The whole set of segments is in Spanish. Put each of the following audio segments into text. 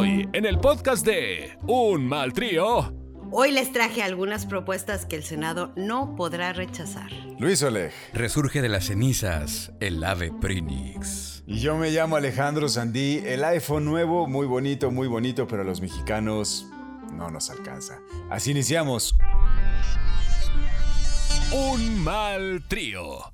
Hoy, en el podcast de Un Mal Trío. Hoy les traje algunas propuestas que el Senado no podrá rechazar. Luis Oleg. Resurge de las cenizas el ave Prinix. Y yo me llamo Alejandro Sandí. El iPhone nuevo, muy bonito, muy bonito, pero a los mexicanos no nos alcanza. Así iniciamos. Un Mal Trío.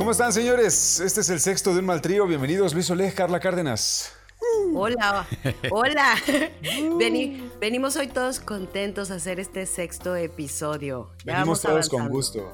¿Cómo están, señores? Este es el sexto de un mal trío. Bienvenidos, Luis Oleg, Carla Cárdenas. Hola, hola. Veni- venimos hoy todos contentos a hacer este sexto episodio. Ya Venimos vamos todos con gusto.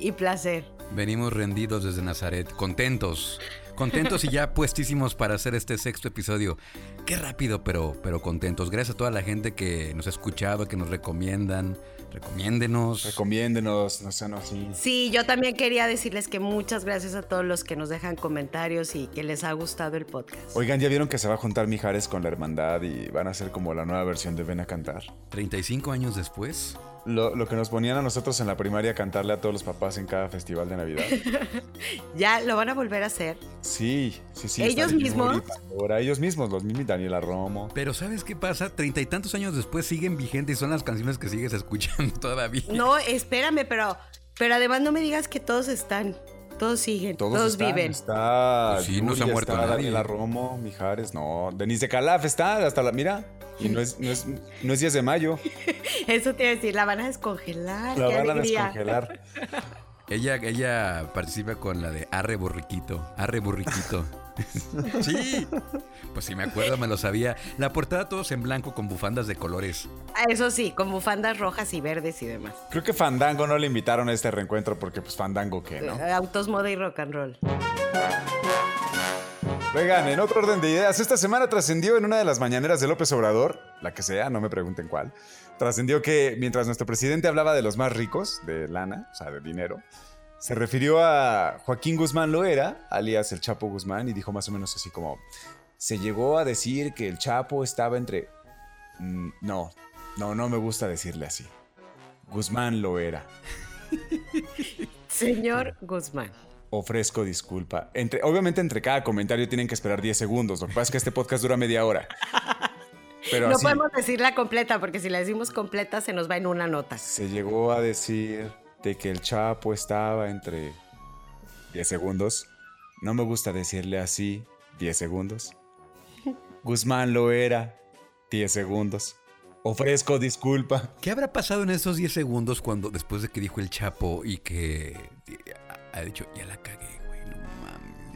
Y placer. Venimos rendidos desde Nazaret, contentos. Contentos y ya puestísimos para hacer este sexto episodio. Qué rápido, pero, pero contentos. Gracias a toda la gente que nos ha escuchado, que nos recomiendan. Recomiéndenos. Recomiéndenos, no sean así. Sí, yo también quería decirles que muchas gracias a todos los que nos dejan comentarios y que les ha gustado el podcast. Oigan, ¿ya vieron que se va a juntar Mijares con la hermandad y van a hacer como la nueva versión de Ven a cantar? 35 años después. Lo, lo que nos ponían a nosotros en la primaria a cantarle a todos los papás en cada festival de Navidad. Ya lo van a volver a hacer. Sí, sí, sí. ¿Ellos mismos? Pandora, ellos mismos, los mismos Daniela Romo. Pero ¿sabes qué pasa? Treinta y tantos años después siguen vigentes y son las canciones que sigues escuchando todavía. No, espérame, pero, pero además no me digas que todos están. Todos siguen, todos, Todos, están, viven. Está. Pues sí, no se ha muerto está nadie. Daniela Romo, Mijares, no. Denise de Calaf está, hasta la. Mira. Y no es, no es, no es 10 de mayo. Eso te iba a decir, la van a descongelar. La qué van a descongelar. Ella, ella participa con la de Arre Burriquito. Arre Burriquito. sí. Pues sí, me acuerdo, me lo sabía. La portada todos en blanco con bufandas de colores. Ah, Eso sí, con bufandas rojas y verdes y demás. Creo que Fandango no le invitaron a este reencuentro porque, pues, Fandango, ¿qué, no? Eh, Autos, moda y rock and roll. Oigan, en otro orden de ideas, esta semana trascendió en una de las mañaneras de López Obrador, la que sea, no me pregunten cuál, trascendió que mientras nuestro presidente hablaba de los más ricos, de lana, o sea, de dinero, se refirió a Joaquín Guzmán Loera, alias el Chapo Guzmán, y dijo más o menos así como, se llegó a decir que el Chapo estaba entre... Mm, no, no, no me gusta decirle así. Guzmán Loera. Señor Guzmán. Ofrezco disculpa. Entre, obviamente entre cada comentario tienen que esperar 10 segundos. Lo que pasa es que este podcast dura media hora. Pero no así, podemos decirla completa porque si la decimos completa se nos va en una nota. se llegó a decir de que el Chapo estaba entre 10 segundos. No me gusta decirle así 10 segundos. Guzmán lo era 10 segundos. Ofrezco disculpa. ¿Qué habrá pasado en esos 10 segundos cuando después de que dijo el Chapo y que eh, ha dicho, ya la cagué.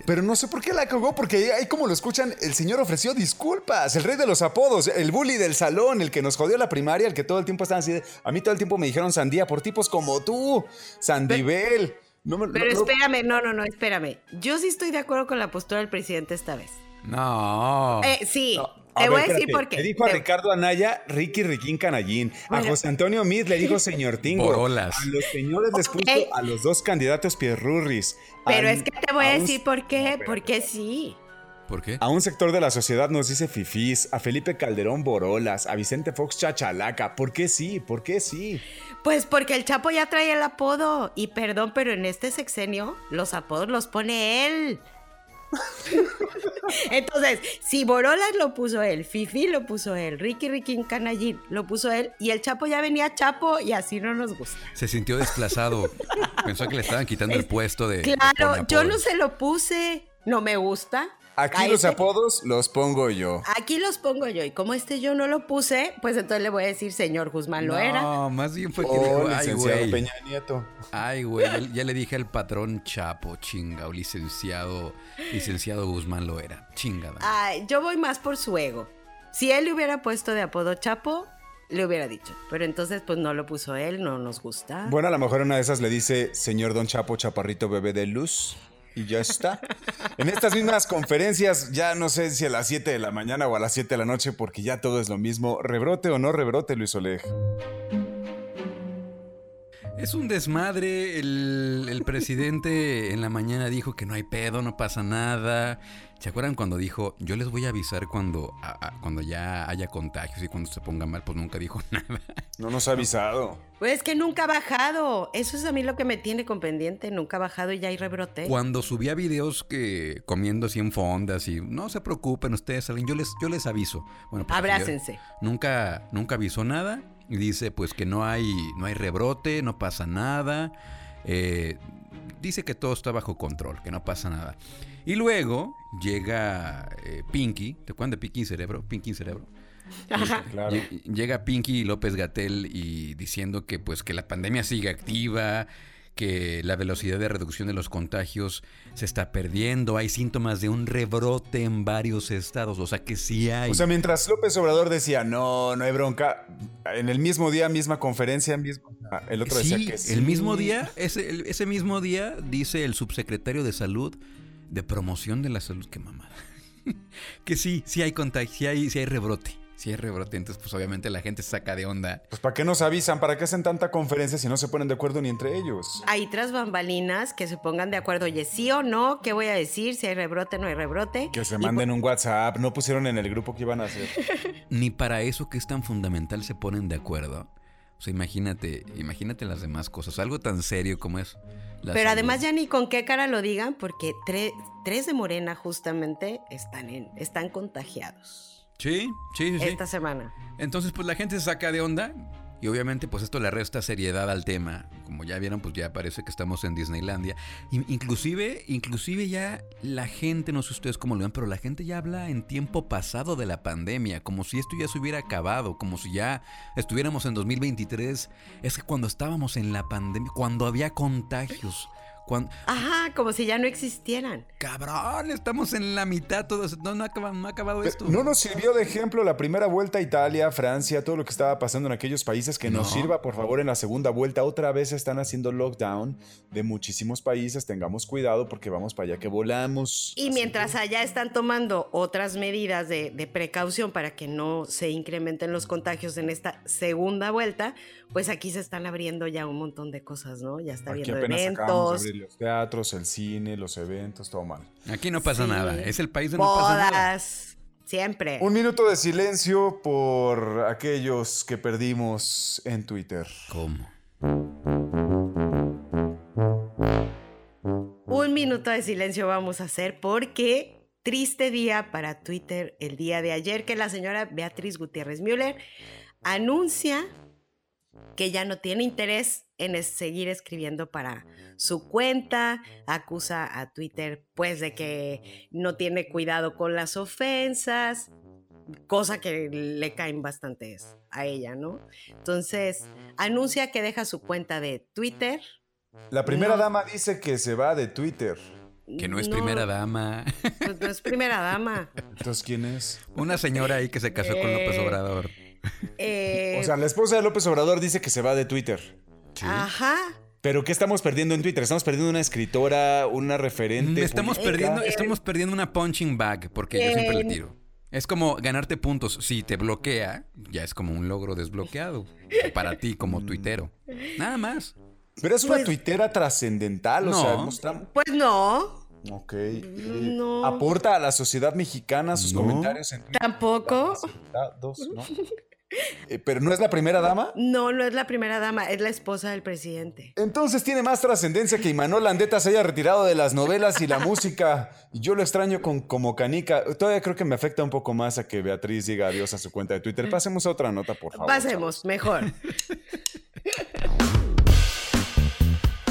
Pero no sé por qué la cagó, porque ahí como lo escuchan, el señor ofreció disculpas, el rey de los apodos, el bully del salón, el que nos jodió la primaria, el que todo el tiempo estaba así de, a mí todo el tiempo me dijeron sandía por tipos como tú, Sandibel. No me- Pero no- espérame, no, no, no, espérame. Yo sí estoy de acuerdo con la postura del presidente esta vez. No. Eh, sí, No, te a voy ver, a decir espérate. por qué. Le dijo a Te- Ricardo Anaya, Ricky Riquín Canallín. A. José Antonio Mid le dijo señor Tingo. Borolas. A los señores les puso a los dos candidatos Pierrurris. Pero Al- es que te voy a un- decir por qué, espérate. porque sí. ¿Por qué? A un sector de la sociedad nos dice fifís, a Felipe Calderón Borolas, a Vicente Fox Chachalaca. ¿Por qué sí? ¿Por qué sí? Pues porque el Chapo ya trae el apodo. Y perdón, pero en este sexenio los apodos los pone él. Entonces, si Borolas lo puso él, Fifi lo puso él, Ricky Ricky Canallín lo puso él, y el Chapo ya venía Chapo y así no nos gusta. Se sintió desplazado. Pensó que le estaban quitando el puesto de. de Claro, pone yo no se lo puse, no me gusta. Aquí los este- apodos los pongo yo. Aquí los pongo yo, y como este yo no lo puse, pues entonces le voy a decir señor Guzmán lo era. No, más bien fue que Oh, dijo, ay, licenciado güey. Peña Nieto. Ay, güey, ya, ya le dije al patrón Chapo, chinga, o licenciado, licenciado Guzmán lo era. Chingada. Ay, yo voy más por su ego. Si él le hubiera puesto de apodo Chapo, le hubiera dicho. Pero entonces, pues no lo puso él, no nos gusta. Bueno, a lo mejor una de esas le dice, señor Don Chapo, chaparrito bebé de luz. Y ya está. En estas mismas conferencias, ya no sé si a las 7 de la mañana o a las 7 de la noche, porque ya todo es lo mismo. Rebrote o no rebrote, Luis Oleg. Es un desmadre. El, el presidente en la mañana dijo que no hay pedo, no pasa nada. ¿Se acuerdan cuando dijo, yo les voy a avisar cuando, a- a- cuando ya haya contagios y cuando se ponga mal? Pues nunca dijo nada. No nos ha avisado. Pues es que nunca ha bajado. Eso es a mí lo que me tiene con pendiente. Nunca ha bajado y ya hay rebrote. Cuando subía videos que comiendo así en fondas y no se preocupen ustedes, salen, yo les, yo les aviso. Bueno, pues, Abrácense. Nunca, nunca avisó nada dice pues que no hay, no hay rebrote, no pasa nada. eh, dice que todo está bajo control, que no pasa nada. Y luego llega eh, Pinky, ¿te acuerdas de Pinky Cerebro? Pinky Cerebro. Ajá. Claro. Lle- Llega Pinky López Gatel y diciendo que pues que la pandemia sigue activa, que la velocidad de reducción de los contagios se está perdiendo, hay síntomas de un rebrote en varios estados, o sea que sí hay. O sea, mientras López Obrador decía, no, no hay bronca, en el mismo día, misma conferencia, mismo, el otro decía sí, que sí. el mismo día, ese, ese mismo día dice el subsecretario de salud de promoción de la salud, qué mamada. que sí, sí hay contagio, sí hay, sí hay rebrote, sí hay rebrote, entonces pues obviamente la gente se saca de onda. Pues ¿para qué nos avisan? ¿Para qué hacen tanta conferencia si no se ponen de acuerdo ni entre ellos? Hay tras bambalinas que se pongan de acuerdo. Oye, sí o no, ¿qué voy a decir? Si hay rebrote, no hay rebrote. Que se Y manden un WhatsApp, no pusieron en el grupo que iban a hacer. Ni para eso que es tan fundamental se ponen de acuerdo. O sea, imagínate, imagínate las demás cosas, algo tan serio como es. la Pero salud. además ya ni con qué cara lo digan, porque tre- tres de Morena justamente están, en, están contagiados Sí, sí, sí. sí. esta semana. Entonces, pues la gente se saca de onda y obviamente pues esto le resta seriedad al tema. Como ya vieron, pues ya parece que estamos en Disneylandia. In- inclusive, inclusive ya la gente, no sé ustedes cómo lo ven, pero la gente ya habla en tiempo pasado de la pandemia, como si esto ya se hubiera acabado, como si ya estuviéramos en 2023. Es que cuando estábamos en la pandemia, cuando había contagios, cuando... Ajá, como si ya no existieran. Cabrón, estamos en la mitad, todo eso- no, no, ha acabado, no ha acabado esto. No nos sirvió de ejemplo la primera vuelta a Italia, Francia, todo lo que estaba pasando en aquellos países. Que nos No. sirva, por favor, en la segunda vuelta. Otra vez están haciendo lockdown de muchísimos países. Tengamos cuidado porque vamos para allá que volamos. Y Así mientras allá están tomando otras medidas de, de precaución para que no se incrementen los contagios en esta segunda vuelta, pues aquí se están abriendo ya un montón de cosas, ¿no? Ya está Aquí habiendo acabamos de los teatros, el cine, los eventos, todo mal. Aquí no pasa Sí. nada, es el país donde no pasa nada. bodas, siempre. Un minuto de silencio por aquellos que perdimos en Twitter. ¿Cómo? Un minuto de silencio vamos a hacer porque triste día para Twitter el día de ayer que la señora Beatriz Gutiérrez Müller anuncia que ya no tiene interés en es- seguir escribiendo para su cuenta, acusa a Twitter pues de que no tiene cuidado con las ofensas, cosa que le caen bastantes a ella, ¿no? Entonces, anuncia que deja su cuenta de Twitter. La primera No. dama dice que se va de Twitter. Que no es primera dama. Pues no es primera dama. Entonces, ¿quién es? Una señora ahí que se casó con López Obrador. Eh, O sea, la esposa de López Obrador dice que se va de Twitter. Sí. Ajá. Pero ¿qué estamos perdiendo en Twitter? Estamos perdiendo una escritora, una Mm, referente. Estamos política. perdiendo, estamos perdiendo una punching bag, porque yo siempre le Eh, tiro. Es como ganarte puntos. Si te bloquea, ya es como un logro desbloqueado. Para ti, como tuitero. Nada más. Pero es una Pues- tuitera trascendental, o No. sea, mostramos. Pues no, Ok. eh, No. Aporta a la sociedad mexicana sus No. comentarios en Twitter. tampoco. Dos, ¿no? Eh, Pero no es la primera dama. No, no es la primera dama, es la esposa del presidente. Entonces tiene más trascendencia que Imanol Landeta se haya retirado de las novelas y la música. Yo lo extraño con, como canica. Todavía creo que me afecta un poco más a que Beatriz diga adiós a su cuenta de Twitter. Pasemos a otra nota, por favor. Pasemos, mejor.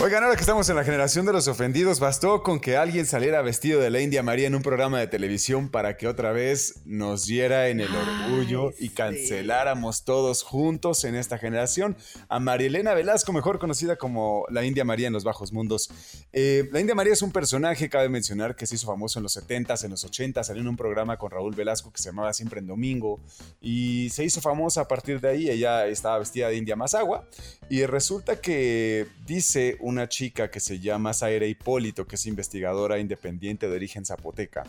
Oigan, ahora que estamos en la generación de los ofendidos, bastó con que alguien saliera vestido de la India María en un programa de televisión para que otra vez nos diera en el orgullo Ay, y sí. canceláramos todos juntos en esta generación a Marielena Velasco, mejor conocida como la India María en los bajos mundos. Eh, la India María es un personaje, cabe mencionar, que se hizo famoso en los 70s, en los 80s, salió en un programa con Raúl Velasco que se llamaba Siempre en Domingo y se hizo famosa a partir de ahí. Ella estaba vestida de India Mazagua y resulta que dice una chica que se llama Zaira Hipólito, que es investigadora independiente de origen zapoteca.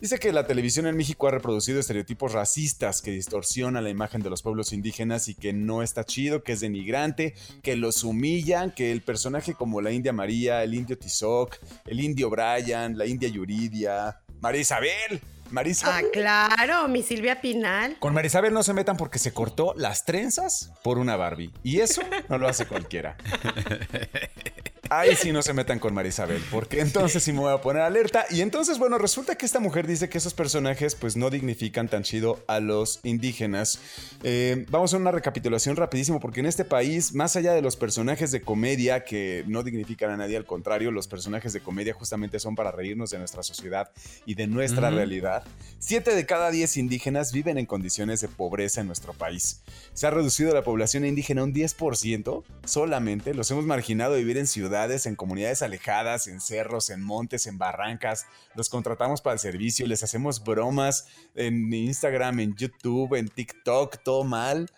Dice que la televisión en México ha reproducido estereotipos racistas que distorsionan la imagen de los pueblos indígenas y que no está chido, que es denigrante, que los humillan, que el personaje como la India María, el indio Tizoc, el indio Brian, la India Yuridia, Marisabel. Ah, Marisabel. claro, mi Silvia Pinal. Con Marisabel no se metan porque se cortó las trenzas por una Barbie. Y eso no lo hace cualquiera. Ahí sí no se metan con Marisabel, porque entonces sí me voy a poner alerta. Y entonces, bueno, resulta que esta mujer dice que esos personajes pues no dignifican tan chido a los indígenas. Eh, vamos a una recapitulación rapidísimo, porque en este país, más allá de los personajes de comedia que no dignifican a nadie, al contrario, los personajes de comedia justamente son para reírnos de nuestra sociedad y de nuestra realidad. Siete de cada diez indígenas viven en condiciones de pobreza en nuestro país. Se ha reducido la población indígena un 10% solamente. Los hemos marginado de vivir en ciudades, en comunidades alejadas, en cerros, en montes, en barrancas. Los contratamos para el servicio, les hacemos bromas en Instagram, en YouTube, en TikTok, todo mal.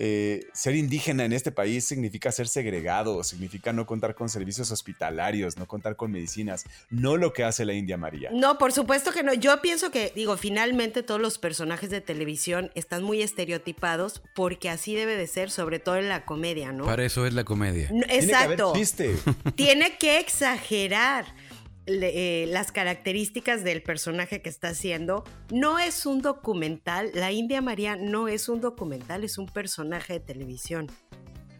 Eh, ser indígena en este país significa ser segregado, significa no contar con servicios hospitalarios, no contar con medicinas, no lo que hace la India María. No, por supuesto que no. Yo pienso que, digo, finalmente todos los personajes de televisión están muy estereotipados porque así debe de ser, sobre todo en la comedia, ¿no? Para eso es la comedia. No, Tiene que haber Exacto. Tiene que exagerar le- eh, las características del personaje que está haciendo. No es un documental. La India María no es un documental, es un personaje de televisión.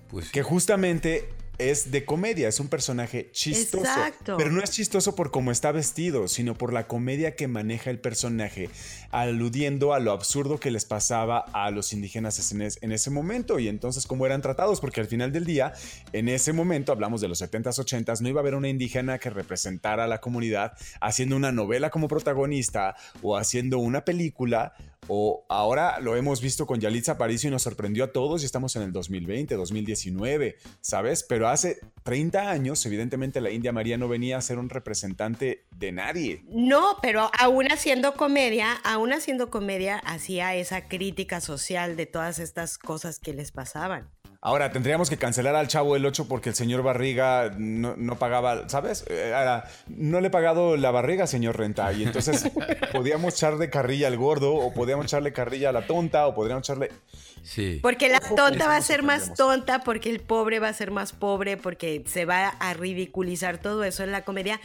Pues Que justamente es de comedia, es un personaje chistoso. Exacto. Pero no es chistoso por cómo está vestido, sino por la comedia que maneja el personaje, aludiendo a lo absurdo que les pasaba a los indígenas en, es- en ese momento y entonces cómo eran tratados, porque al final del día, en ese momento, hablamos de los 70s, 80s, no iba a haber una indígena que representara a la comunidad haciendo una novela como protagonista o haciendo una película. O ahora lo hemos visto con Yalitza Aparicio y nos sorprendió a todos y estamos en el 2020, 2019, ¿sabes? Pero hace 30 años, evidentemente, la India María no venía a ser un representante de nadie. No, pero aún haciendo comedia, aún haciendo comedia, hacía esa crítica social de todas estas cosas que les pasaban. Ahora, tendríamos que cancelar al Chavo el 8 porque el señor Barriga no, no pagaba, ¿sabes? Eh, no le he pagado la barriga, señor Renta. Y entonces podíamos echarle carrilla al gordo, o podíamos echarle carrilla a la tonta, o podríamos echarle. sí. Porque la Ojo, tonta va a ser más tonta, porque el pobre va a ser más pobre, porque se va a ridiculizar todo eso en la comedia.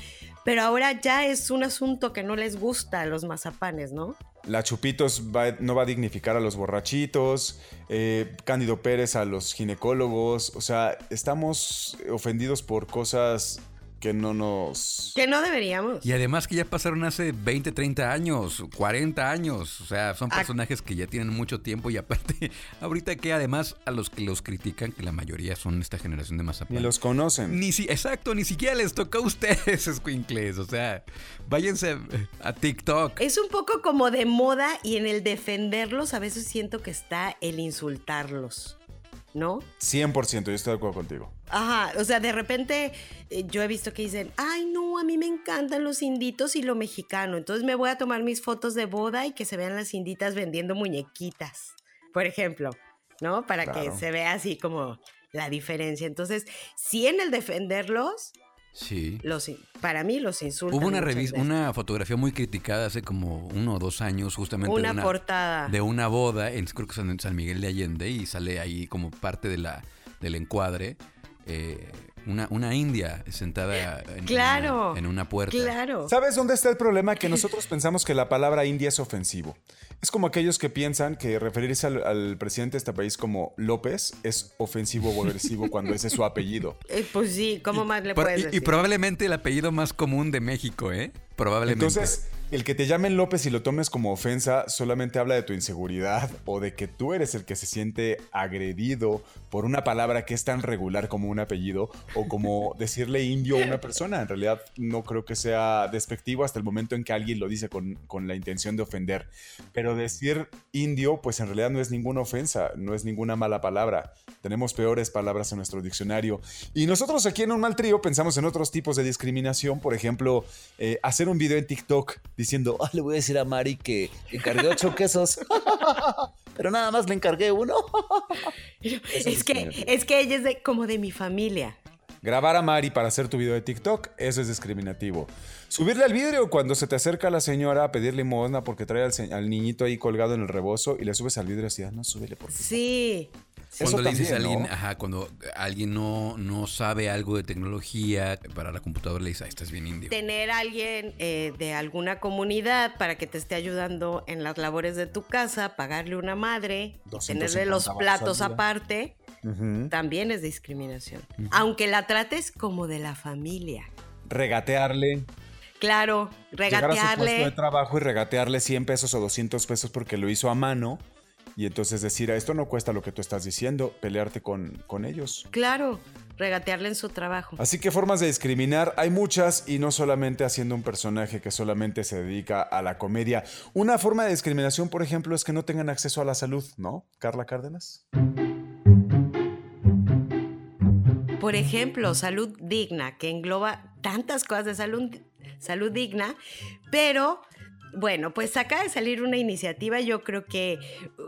Pero ahora ya es un asunto que no les gusta a los mazapanes, ¿no? La Chupitos no va a dignificar a los borrachitos, eh, Cándido Pérez a los ginecólogos. O sea, estamos ofendidos por cosas que no nos. Que no deberíamos. Y además que ya pasaron hace 20, 30 años, 40 años. O sea, son personajes que ya tienen mucho tiempo y aparte, ahorita que además a los que los critican, que la mayoría son esta generación de Mazapán. Ni los conocen. Ni si, exacto, ni siquiera les toca a ustedes, escuincles. O sea, váyanse a TikTok. Es un poco como de moda y en el defenderlos a veces siento que está el insultarlos, ¿no? 100%, yo estoy de acuerdo contigo. Ajá, o sea, de repente eh, yo he visto que dicen, ay no, a mí me encantan los inditos y lo mexicano, entonces me voy a tomar mis fotos de boda y que se vean las inditas vendiendo muñequitas, por ejemplo, ¿no? Para que se vea así como la diferencia. Entonces, sí en el defenderlos, Sí. los, para mí los insultan. Hubo una revista, una fotografía muy criticada hace como uno o dos años, justamente Una de una portada. de una boda en creo que en San Miguel de Allende y sale ahí como parte de la del encuadre eh, una, una india sentada en, Claro, una, en una puerta. Claro. ¿Sabes dónde está el problema? Que nosotros pensamos que la palabra india es ofensivo. Es como aquellos que piensan que referirse al, al presidente de este país como López es ofensivo o agresivo cuando ese es su apellido. Eh, pues sí, ¿cómo más le Por- puedes y- y, decir? probablemente el apellido más común de México, ¿eh? Probablemente. Entonces, el que te llamen López y lo tomes como ofensa solamente habla de tu inseguridad o de que tú eres el que se siente agredido por una palabra que es tan regular como un apellido o como decirle indio a una persona. En realidad no creo que sea despectivo hasta el momento en que alguien lo dice con, con la intención de ofender. Pero decir indio, pues en realidad no es ninguna ofensa, no es ninguna mala palabra. Tenemos peores palabras en nuestro diccionario. Y nosotros aquí en un mal trío pensamos en otros tipos de discriminación, por ejemplo, eh, hacer un video en TikTok diciendo, "Ah, le voy a decir a Mari que encargué ocho quesos, pero nada más le encargué uno. Es es que, es que ella es de, como de mi familia. Grabar a Mari para hacer tu video de TikTok, eso es discriminativo. Subirle al vidrio cuando se te acerca la señora a pedir limosna porque trae al niñito ahí colgado en el rebozo y le subes al vidrio así, "Ah, no, súbele por favor". Sí. Cuando Eso le dices a alguien, ¿no? ajá, cuando alguien no, no sabe algo de tecnología para la computadora, le dices, ah, estás bien indio. Tener a alguien eh, de alguna comunidad para que te esté ayudando en las labores de tu casa, pagarle una madre, 250 tenerle los platos aparte, también es discriminación. Aunque la trates como de la familia. Regatearle. Claro, Llegar a su puesto de regatearle. trabajo y regatearle 100 pesos o 200 pesos porque lo hizo a mano. Y entonces decir, "Ah, esto no cuesta lo que tú estás diciendo, pelearte con, con ellos. Claro, regatearle en su trabajo. Así que formas de discriminar hay muchas y no solamente haciendo un personaje que solamente se dedica a la comedia. Una forma de discriminación, por ejemplo, es que no tengan acceso a la salud, ¿no? Carla Cárdenas. Por ejemplo, salud digna, que engloba tantas cosas de salud, salud digna, pero bueno, pues acaba de salir una iniciativa, yo creo que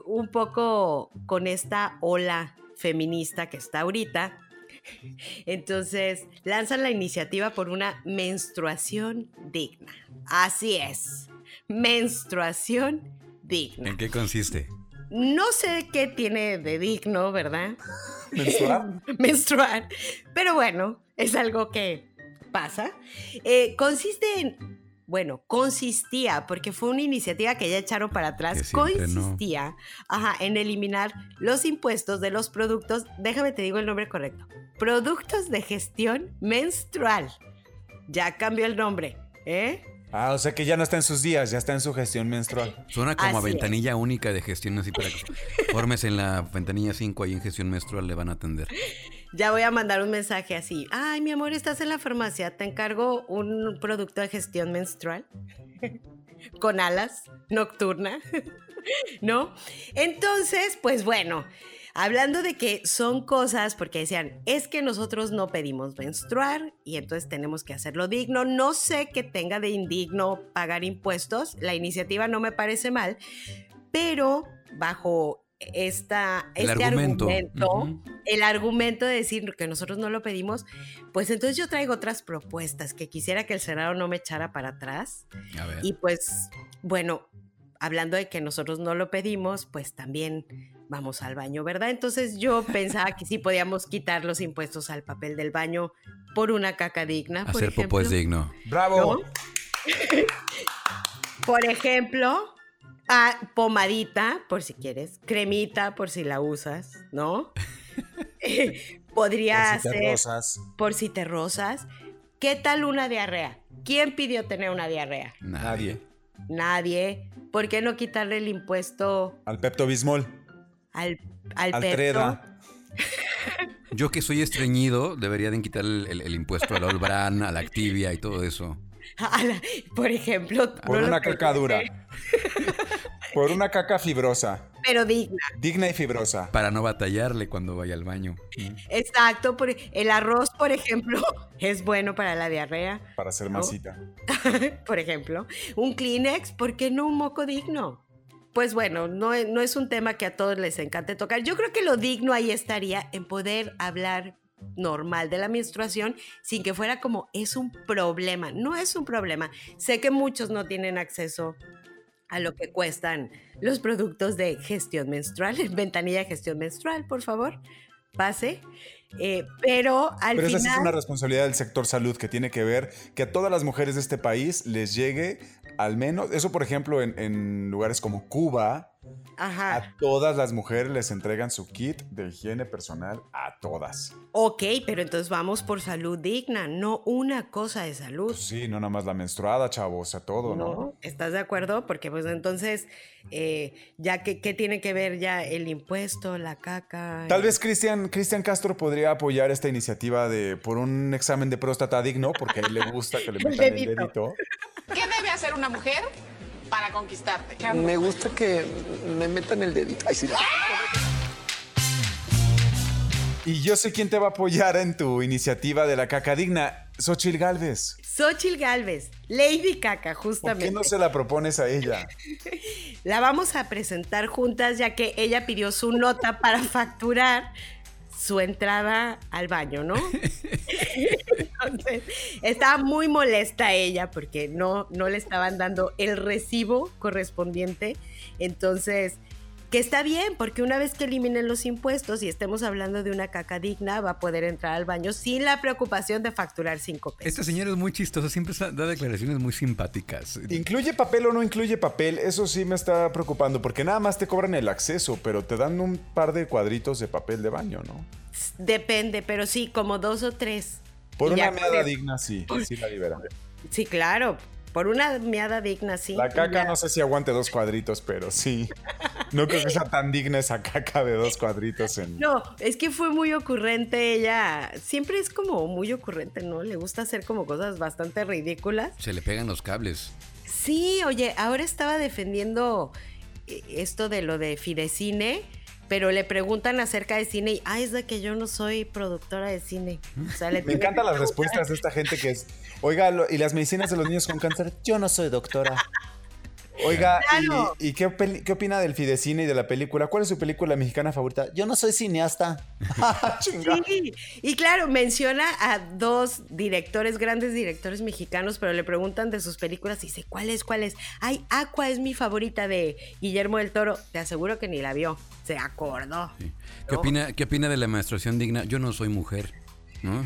un poco con esta ola feminista que está ahorita. Entonces, lanzan la iniciativa por una menstruación digna. Así es, menstruación digna. ¿En qué consiste? No sé qué tiene de digno, ¿verdad? ¿Menstruar? menstruar. Pero bueno, es algo que pasa. Eh, consiste en, bueno, consistía, porque fue una iniciativa que ya echaron para atrás, no. consistía ajá, en eliminar los impuestos de los productos, déjame te digo el nombre correcto, productos de gestión menstrual. Ya cambió el nombre, ¿eh? Ah, o sea que ya no está en sus días, ya está en su gestión menstrual. Suena como a es. ventanilla única de gestión así para que formes en la ventanilla 5 ahí en gestión menstrual le van a atender. Ya voy a mandar un mensaje así. Ay, mi amor, estás en la farmacia. Te encargo un producto de gestión menstrual con alas nocturna. ¿No? Entonces, pues bueno, hablando de que son cosas, porque decían, es que nosotros no pedimos menstruar y entonces tenemos que hacerlo digno. No sé que tenga de indigno pagar impuestos. La iniciativa no me parece mal, pero bajo esta, El este argumento. el argumento de decir que nosotros no lo pedimos, pues entonces yo traigo otras propuestas que quisiera que el Senado no me echara para atrás. A ver. Y pues, bueno, hablando de que nosotros no lo pedimos, pues también vamos al baño, ¿verdad? Entonces yo pensaba que sí podíamos quitar los impuestos al papel del baño por una caca digna. por Hacer popó es digno. ¡Bravo! ¿No? Por ejemplo, a pomadita, por si quieres, cremita, por si la usas, ¿no? Eh, Podría Por si te rozas. por si te rozas. ¿Qué tal una diarrea? ¿Quién pidió tener una diarrea? Nadie. Nadie. ¿Por qué no quitarle el impuesto Al Pepto Bismol. al, al, Al Pepto? Treda. Yo que soy estreñido, deberían quitar el, el- el impuesto al Olbran, a la Activia y todo eso. La- por ejemplo. Por no una caca pensé, dura. Por una caca fibrosa. Pero digna. Digna y fibrosa. Para no batallarle cuando vaya al baño. Exacto. por- el arroz, por ejemplo, es bueno para la diarrea. Para hacer ¿No? masita. por ejemplo. Un Kleenex, ¿por qué no un moco digno? Pues bueno, no, es- no es un tema que a todos les encante tocar. Yo creo que lo digno ahí estaría en poder hablar normal de la menstruación sin que fuera como es un problema. No es un problema. Sé que muchos no tienen acceso a lo que cuestan los productos de gestión menstrual. Ventanilla de gestión menstrual, por favor. Pase. Eh, pero al Pero esa final... sí es una responsabilidad del sector salud que tiene que ver que a todas las mujeres de este país les llegue al menos, eso por ejemplo en, en lugares como Cuba, Ajá. a todas las mujeres les entregan su kit de higiene personal, a todas. Ok, pero entonces vamos por salud digna, no una cosa de salud. Pues sí, no nada más la menstruada, chavos, a todo, ¿no? ¿No? ¿Estás de acuerdo? Porque pues entonces, eh, ya que, ¿qué tiene que ver ya el impuesto, la caca? Tal el- vez Cristian Cristian Castro podría apoyar esta iniciativa de por un examen de próstata digno, porque a él le gusta que le El metan el dedito. dedito. ¿Qué debe hacer una mujer para conquistarte? Me gusta que me metan el dedito. Ay, sí. Y yo sé quién te va a apoyar en tu iniciativa de la caca digna, Xochil Gálvez. Xochil Galvez, Lady Caca, ¿Por justamente. qué no se la propones a ella? La vamos a presentar juntas ya que ella pidió su nota para facturar su entrada al baño, ¿no? Entonces, estaba muy molesta ella porque no, no le estaban dando el recibo correspondiente. Entonces, Que está bien, porque una vez que eliminen los impuestos y estemos hablando de una caca digna, va a poder entrar al baño sin la preocupación de facturar cinco pesos. Esta señora es muy chistosa, siempre da declaraciones muy simpáticas. ¿Incluye papel o no incluye papel? Eso sí me está preocupando, porque nada más te cobran el acceso, pero te dan un par de cuadritos de papel de baño, ¿no? Depende, pero sí, como dos o tres. Por Y una meada digna, sí, sí la liberan. Sí, claro. Por una meada digna, sí. La caca ya. no sé si aguante dos cuadritos, pero sí. No creo que sea tan digna esa caca de dos cuadritos en... No, es que fue muy ocurrente ella. Siempre es como muy ocurrente, ¿no? Le gusta hacer como cosas bastante ridículas. Se le pegan los cables. Sí, oye, ahora estaba defendiendo eh, esto de lo de Fidecine, pero le preguntan acerca de cine y, ah, es de que yo no soy productora de cine. O sea, le Me encantan las respuestas de esta gente que es, oiga, lo- ¿y las medicinas de los niños con cáncer? Yo no soy doctora. Oiga, ¿y- Claro. ¿y, qué, peli- qué opina del Fidecine y de la película? ¿Cuál es su película mexicana favorita? Yo no soy cineasta. Chinga. Sí, y claro, menciona a dos directores, grandes directores mexicanos, pero le preguntan de sus películas y dice, ¿cuál es, cuál es? Ay, Aqua es mi favorita de Guillermo del Toro. Te aseguro que ni la vio, se acordó. Sí. ¿Qué, No. opina, ¿Qué opina de la menstruación digna? Yo no soy mujer. ¿No?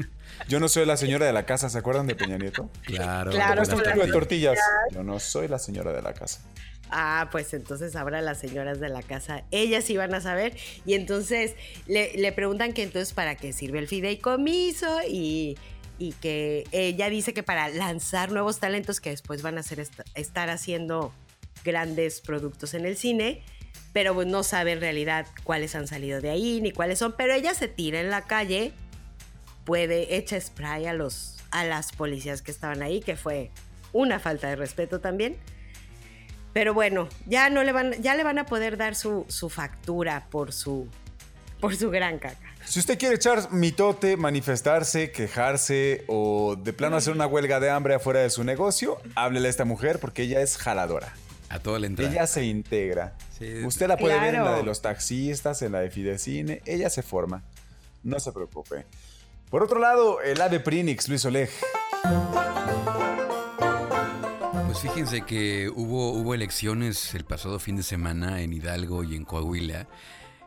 Yo no soy la señora de la casa, ¿se acuerdan de Peña Nieto? Claro. Claro, con kilo de tortillas. Yo no soy la señora de la casa. Ah, pues entonces ahora las señoras de la casa, ellas iban a saber. Y entonces le, le preguntan que entonces para qué sirve el fideicomiso y, y que ella dice que para lanzar nuevos talentos que después van a hacer est- estar haciendo grandes productos en el cine, pero pues no sabe en realidad cuáles han salido de ahí ni cuáles son. Pero ella se tira en la calle, puede, echa spray a, los, a las policías que estaban ahí, que fue una falta de respeto también. Pero bueno, ya no le van, ya le van a poder dar su, su factura por su, por su gran caca. Si usted quiere echar mitote, manifestarse, quejarse o de plano hacer una huelga de hambre afuera de su negocio, háblele a esta mujer porque ella es jaladora. A toda la entrada. Ella se integra. Sí. Usted la puede ver en la de los taxistas, en la de Fidecine. Ella se forma. No se preocupe. Por otro lado, el ave Prinix, Luis Oleg. Pues fíjense que hubo, hubo elecciones el pasado fin de semana en Hidalgo y en Coahuila.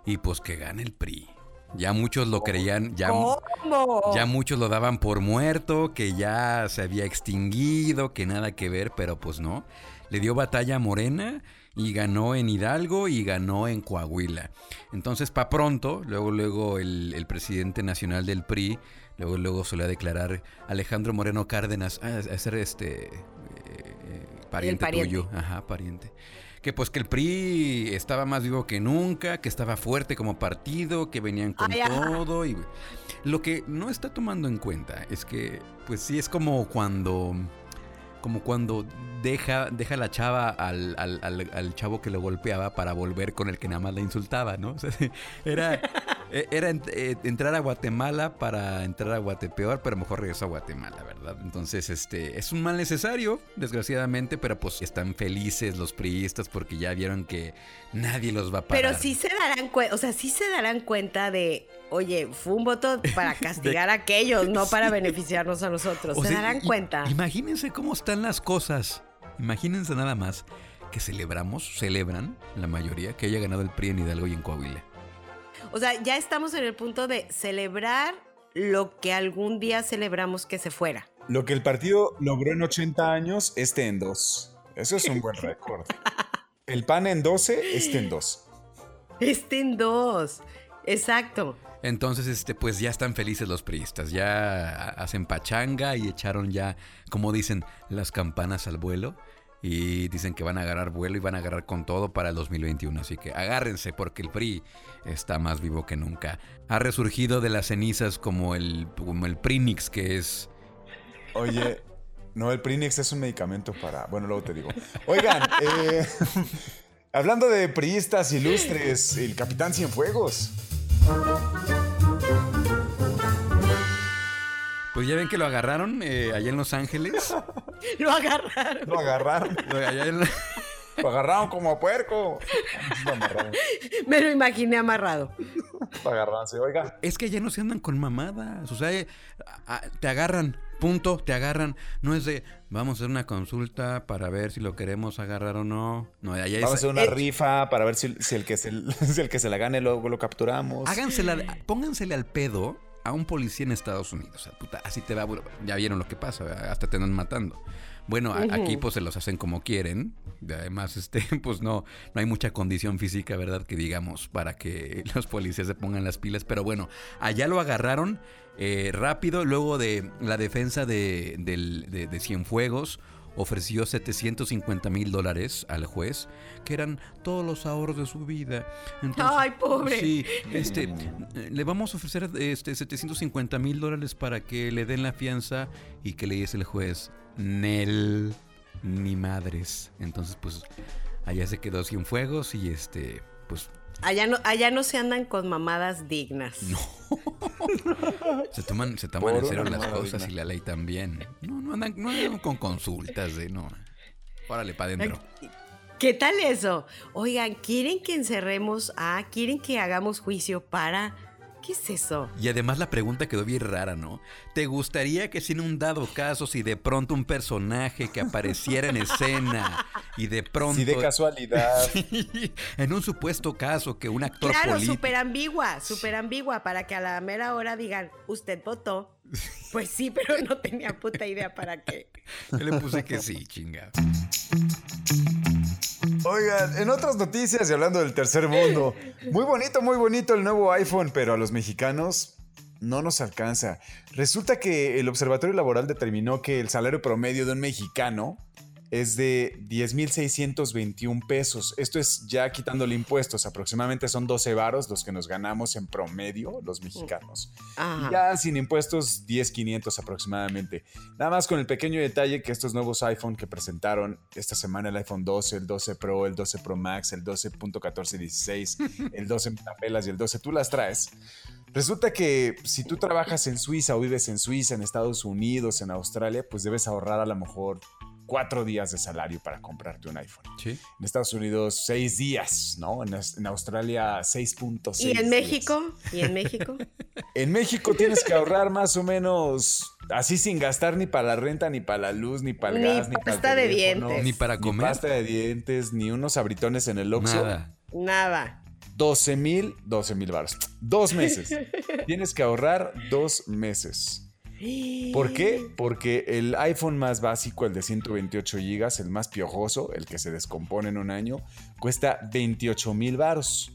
Y pues que gana el PRI. Ya muchos lo creían, ya, ¿Cómo? ya muchos lo daban por muerto, que ya se había extinguido, que nada que ver, pero pues no. Le dio batalla a Morena y ganó en Hidalgo y ganó en Coahuila. Entonces, pa' pronto, luego, luego el, el presidente nacional del PRI, luego, luego solía declarar Alejandro Moreno Cárdenas a, a ser este eh, eh, pariente, pariente. tuyo. Ajá, pariente. Que pues que el PRI estaba más vivo que nunca, que estaba fuerte como partido, que venían con Ay, todo. Y lo que no está tomando en cuenta es que, pues sí, es como cuando. Como cuando deja, deja la chava al, al- al- al chavo que lo golpeaba para volver con el que nada más la insultaba, ¿no? O sea, era eh, era eh, entrar a Guatemala para entrar a Guatepeor, pero mejor regresó a Guatemala, ¿verdad? Entonces, este, es un mal necesario, desgraciadamente, pero pues están felices los priistas porque ya vieron que nadie los va a parar. Pero sí se darán cuenta, o sea, sí se darán cuenta de, oye, fue un voto para castigar a aquellos, no para beneficiarnos a nosotros. O se sea, darán cuenta. Imagínense cómo están las cosas. Imagínense nada más que celebramos, celebran la mayoría que haya ganado el PRI en Hidalgo y en Coahuila. O sea, ya estamos en el punto de celebrar lo que algún día celebramos que se fuera. Lo que el partido logró en 80 años, este en dos. Eso es un buen récord. El PAN en 12, este en dos. Este en dos. Exacto. Entonces, este, pues ya están felices los priistas, ya hacen pachanga y echaron ya, como dicen, las campanas al vuelo. Y dicen que van a agarrar vuelo y van a agarrar con todo para el 2021. Así que agárrense porque el PRI está más vivo que nunca. Ha resurgido de las cenizas como el, como el Prinix, que es Oye, no, el Prinix es un medicamento para. Bueno, luego te digo. Oigan, eh, hablando de priistas ilustres, el Capitán Cienfuegos. Pues ya ven que lo agarraron eh, allá en Los Ángeles. Lo agarraron. Lo agarraron. Allá en- Lo agarraron como puerco. Lo amarraron. Me lo imaginé amarrado. Lo agarraron, sí. Oigan. Es que allá no se andan con mamadas. O sea, eh, a- a- te agarran Punto, te agarran. No es de, vamos a hacer una consulta para ver si lo queremos agarrar o no. No, allá Vamos a hacer una Eh, rifa para ver si, si el que se, si el que se la gane luego lo capturamos. hágansela, póngansele al pedo a un policía en Estados Unidos. O sea, puta, así te va. Ya vieron lo que pasa, ¿verdad? hasta te andan matando. Bueno, aquí pues se los hacen como quieren. Además, este, pues no, no hay mucha condición física, ¿verdad? Que digamos, para que los policías se pongan las pilas. Pero bueno, allá lo agarraron eh, rápido. Luego de la defensa de, del- de, de Cienfuegos ofreció 750 mil dólares al juez, que eran todos los ahorros de su vida. Entonces, Ay, pobre. Sí, este, le vamos a ofrecer este, 750 mil dólares para que le den la fianza y que le dice el juez, Nel, ni madres. Entonces, pues, allá se quedó sin fuegos y este, pues, Allá no, allá no se andan con mamadas dignas. se toman, se toman en serio las cosas digna. y la ley también. No, no andan, no andan con consultas de no. Órale, para adentro. ¿Qué tal eso? Oigan, ¿quieren que encerremos a, quieren que hagamos juicio para... ¿Qué es eso? Y además la pregunta quedó bien rara, ¿no? ¿Te gustaría que sin un dado caso, si de pronto un personaje que apareciera en escena y de pronto... Si de casualidad. en un supuesto caso que un actor Claro, político... súper ambigua, súper ambigua, para que a la mera hora digan, usted votó. Pues sí, pero no tenía puta idea para qué. Yo le puse que sí, chinga. Oigan, en otras noticias y hablando del tercer mundo, muy bonito, muy bonito el nuevo iPhone, pero a los mexicanos no nos alcanza. Resulta que el Observatorio Laboral determinó que el salario promedio de un mexicano es de 10.621 pesos. Esto es ya quitándole impuestos. Aproximadamente son 12 varos los que nos ganamos en promedio los mexicanos. Ajá. Ya sin impuestos, 10,500 aproximadamente. Nada más con el pequeño detalle que estos nuevos iPhone que presentaron esta semana, el iPhone 12, el 12 Pro, el 12 Pro Max, el 12.1416, el 12 tapelas y el 12, tú las traes. Resulta que si tú trabajas en Suiza o vives en Suiza, en Estados Unidos, en Australia, pues debes ahorrar a lo mejor cuatro días de salario para comprarte un iPhone. Sí. En Estados Unidos, seis días, ¿no? En, en Australia, 6.6 ¿Y en días. México? ¿Y en México? En México tienes que ahorrar más o menos así sin gastar ni para la renta, ni para la luz, ni para el Ni gas, ni para el pasta de teléfono, dientes. Ni para ni comer. pasta de dientes, ni unos abritones en el Oxxo. Nada. Nada. 12 mil, 12 mil baros. Dos meses. tienes que ahorrar dos meses. ¿Por qué? Porque el iPhone más básico, el de 128 gigas, el más piojoso, el que se descompone en un año, cuesta 28 mil varos.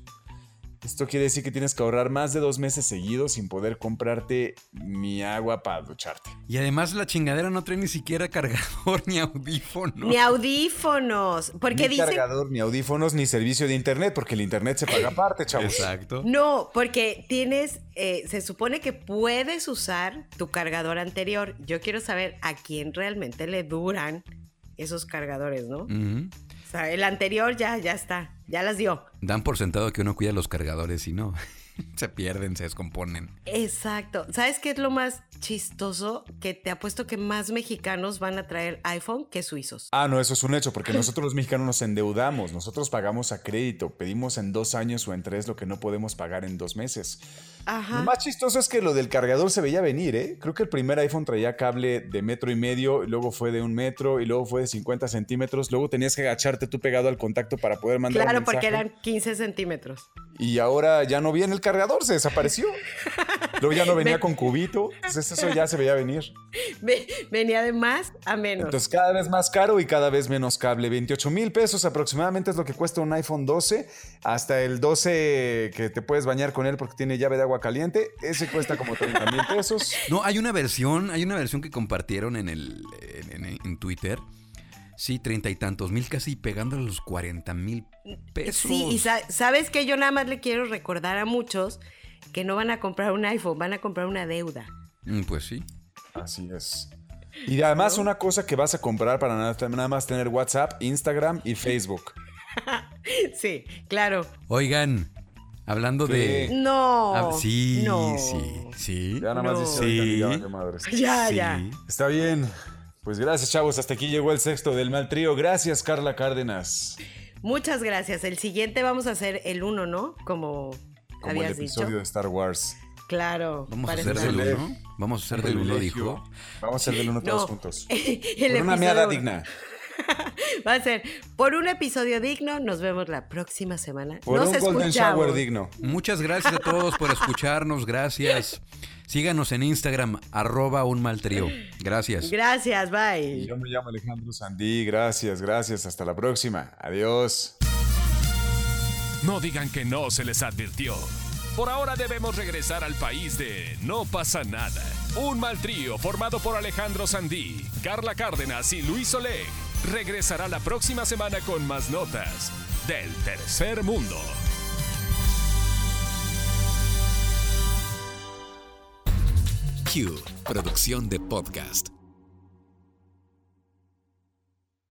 Esto quiere decir que tienes que ahorrar más de dos meses seguidos sin poder comprarte ni agua para ducharte. Y además la chingadera no trae ni siquiera cargador ni audífono. Ni audífonos. Porque ni cargador, ni audífonos, ni servicio de internet, porque el internet se paga aparte, chavos. Exacto. No, porque tienes. eh, se supone que puedes usar tu cargador anterior. Yo quiero saber a quién realmente le duran esos cargadores, ¿no? El anterior ya, ya está. Ya las dio. Dan por sentado que uno cuida los cargadores y no. se pierden, se descomponen. Exacto. ¿Sabes qué es lo más chistoso? Que te apuesto que más mexicanos van a traer iPhone que suizos. Ah, no, eso es un hecho, porque nosotros los mexicanos nos endeudamos, nosotros pagamos a crédito, pedimos en dos años o en tres lo que no podemos pagar en dos meses. Lo Ajá. más chistoso es que lo del cargador se veía venir, ¿eh? Creo que el primer iPhone traía cable de metro y medio, y luego fue de un metro, y luego fue de 50 centímetros, luego tenías que agacharte tú pegado al contacto para poder mandar un Claro, porque mensaje. eran 15 centímetros. Y ahora ya no viene el cargador, se desapareció. Luego ya no venía con cubito, entonces eso ya se veía venir. Ve- Venía de más a menos. Entonces cada vez más caro y cada vez menos cable. 28 mil pesos aproximadamente es lo que cuesta un iPhone 12. Hasta el 12 que te puedes bañar con él porque tiene llave de agua caliente. Ese cuesta como 30 mil pesos. No, hay una versión, hay una versión que compartieron en el en, en- en Twitter. Sí, treinta y tantos mil, casi pegando a los cuarenta mil pesos. Sí, y sa- sabes que yo nada más le quiero recordar a muchos que no van a comprar un iPhone, van a comprar una deuda. Mm, Pues sí. Así es. Y además una cosa que vas a comprar para nada, nada más tener WhatsApp, Instagram y Facebook. Sí, claro. Oigan, hablando Sí. de. No. Ah, sí, no. sí, sí. Ya nada más No. dice, Sí. "Oigan, ya madres". Ya, sí. ya. Está bien. Pues gracias, chavos. Hasta aquí llegó el sexto del mal trío. Gracias, Carla Cárdenas. Muchas gracias. El siguiente vamos a hacer el uno, ¿no? Como, Como el habías episodio dicho. de Star Wars. Claro. Vamos a hacer del uno. Vamos a hacer del uno, dijo. Vamos a hacer del uno todos No. juntos. El Por una episodio meada uno. digna. Va a ser por un episodio digno. Nos vemos la próxima semana. Por Nos un golden shower digno. Muchas gracias a todos por escucharnos. Gracias. Síganos en Instagram, arroba un mal trío. Gracias. Gracias, bye. Yo me llamo Alejandro Sandí. Gracias, gracias. Hasta la próxima. Adiós. No digan que no se les advirtió. Por ahora debemos regresar al país de No pasa nada. Un mal trío formado por Alejandro Sandí, Carla Cárdenas y Luis Oleg regresará la próxima semana con más notas del tercer mundo. Q, producción de podcast.